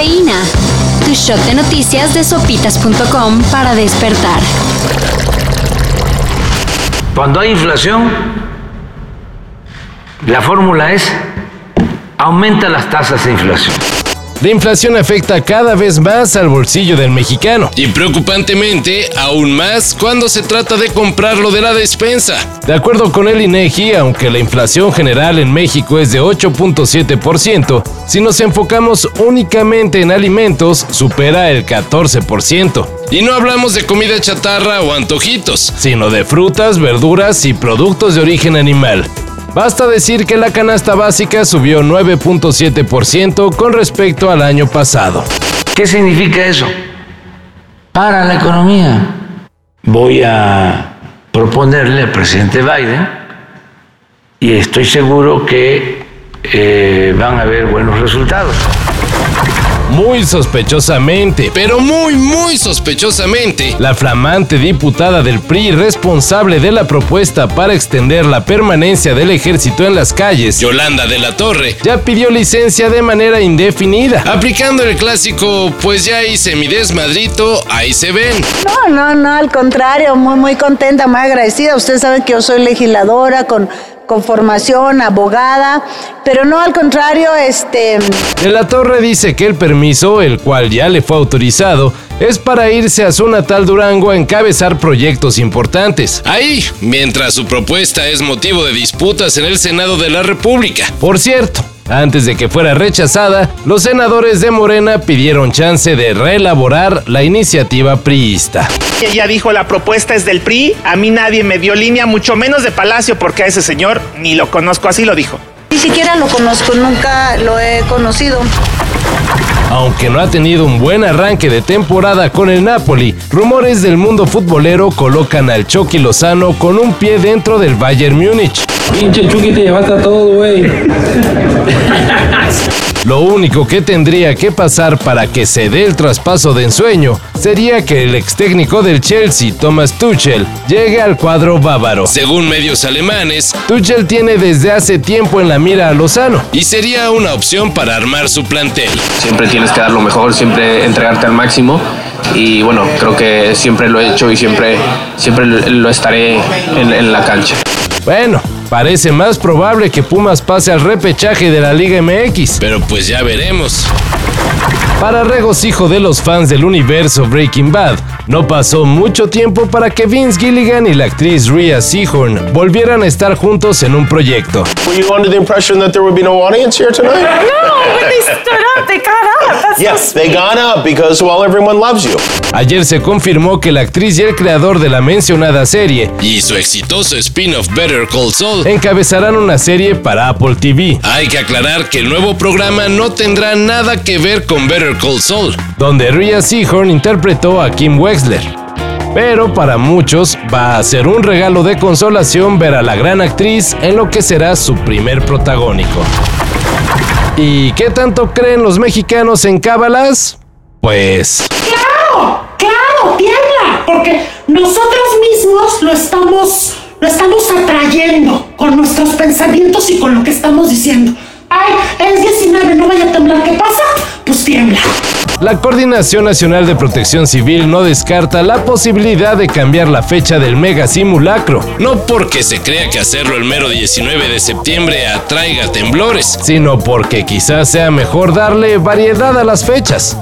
Cafeína. Tu shot de noticias de sopitas.com para despertar. Cuando hay inflación, la fórmula es aumenta las tasas de inflación. La inflación afecta cada vez más al bolsillo del mexicano. Y preocupantemente, aún más cuando se trata de comprarlo de la despensa. De acuerdo con el INEGI, aunque la inflación general en México es de 8.7%, si nos enfocamos únicamente en alimentos, supera el 14%. Y no hablamos de comida chatarra o antojitos, sino de frutas, verduras y productos de origen animal. Basta decir que la canasta básica subió 9.7% con respecto al año pasado. ¿Qué significa eso? Para la economía. Voy a proponerle al presidente Biden y estoy seguro que eh, van a haber buenos resultados muy sospechosamente, pero muy, muy sospechosamente, la flamante diputada del PRI responsable de la propuesta para extender la permanencia del ejército en las calles, Yolanda de la Torre, ya pidió licencia de manera indefinida. Aplicando el clásico, pues ya hice mi desmadrito, ahí se ven. No, no, no, al contrario, muy, muy contenta, muy agradecida. Ustedes saben que yo soy legisladora con con formación, abogada, pero no al contrario, este... De la Torre dice que el permiso, el cual ya le fue autorizado, es para irse a su natal Durango a encabezar proyectos importantes. Ahí, mientras su propuesta es motivo de disputas en el Senado de la República. Por cierto, antes de que fuera rechazada, los senadores de Morena pidieron chance de reelaborar la iniciativa priista. Ella dijo la propuesta es del PRI, a mí nadie me dio línea, mucho menos de Palacio, porque a ese señor ni lo conozco, así lo dijo. Ni siquiera lo conozco, nunca lo he conocido. Aunque no ha tenido un buen arranque de temporada con el Napoli, rumores del mundo futbolero colocan al Chucky Lozano con un pie dentro del Bayern Múnich. Pinche Chucky te llevaste a todo, güey. Lo único que tendría que pasar para que se dé el traspaso de ensueño sería que el ex técnico del Chelsea, Thomas Tuchel, llegue al cuadro bávaro. Según medios alemanes, Tuchel tiene desde hace tiempo en la mira a Lozano y sería una opción para armar su plantel. Siempre tienes que dar lo mejor, siempre entregarte al máximo y bueno, creo que siempre lo he hecho y siempre, siempre lo estaré en, en la cancha. Bueno, parece más probable que Pumas pase al repechaje de la Liga MX. Pero pues ya veremos. Para regocijo de los fans del universo Breaking Bad, no pasó mucho tiempo para que Vince Gilligan y la actriz Rhea Seahorn volvieran a estar juntos en un proyecto. Were you under the impression that there would be no audience here tonight? No, but they stood up, they got up. That's yes, they got up because well everyone loves you. Ayer se confirmó que la actriz y el creador de la mencionada serie y su exitoso spin-off Better Call Saul encabezarán una serie para Apple TV. Hay que aclarar que el nuevo programa no tendrá nada que ver con Better Call Saul, donde Rhea Seahorn interpretó a Kim Wexler. Pero para muchos va a ser un regalo de consolación ver a la gran actriz en lo que será su primer protagónico. ¿Y qué tanto creen los mexicanos en cábalas? Pues... ¡Claro! ¡Claro! ¡Tiembla! Porque nosotros mismos lo estamos, lo estamos pensamientos y con lo que estamos diciendo. ¡Ay! Es 19, no vaya a temblar. ¿Qué pasa? Pues tiembla. La Coordinación Nacional de Protección Civil no descarta la posibilidad de cambiar la fecha del mega simulacro. No porque se crea que hacerlo el mero 19 de septiembre atraiga temblores, sino porque quizás sea mejor darle variedad a las fechas.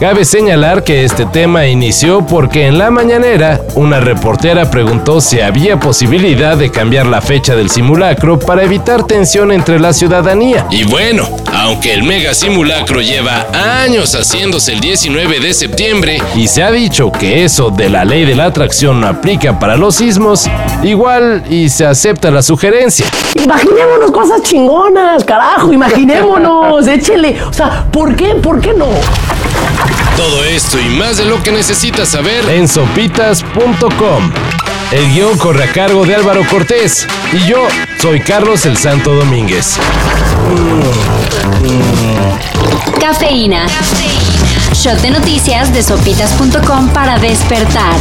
Cabe señalar que este tema inició porque en la mañanera una reportera preguntó si había posibilidad de cambiar la fecha del simulacro para evitar tensión entre la ciudadanía. Y bueno, aunque el mega simulacro lleva años haciéndose el 19 de septiembre y se ha dicho que eso de la ley de la atracción no aplica para los sismos, igual y se acepta la sugerencia. Imaginémonos cosas chingonas, carajo, imaginémonos, échele. O sea, ¿por qué? ¿Por qué no? Todo esto y más de lo que necesitas saber en sopitas.com. El guion corre a cargo de Álvaro Cortés y yo soy Carlos el Santo Domínguez. Cafeína. Shot de noticias de sopitas.com para despertar.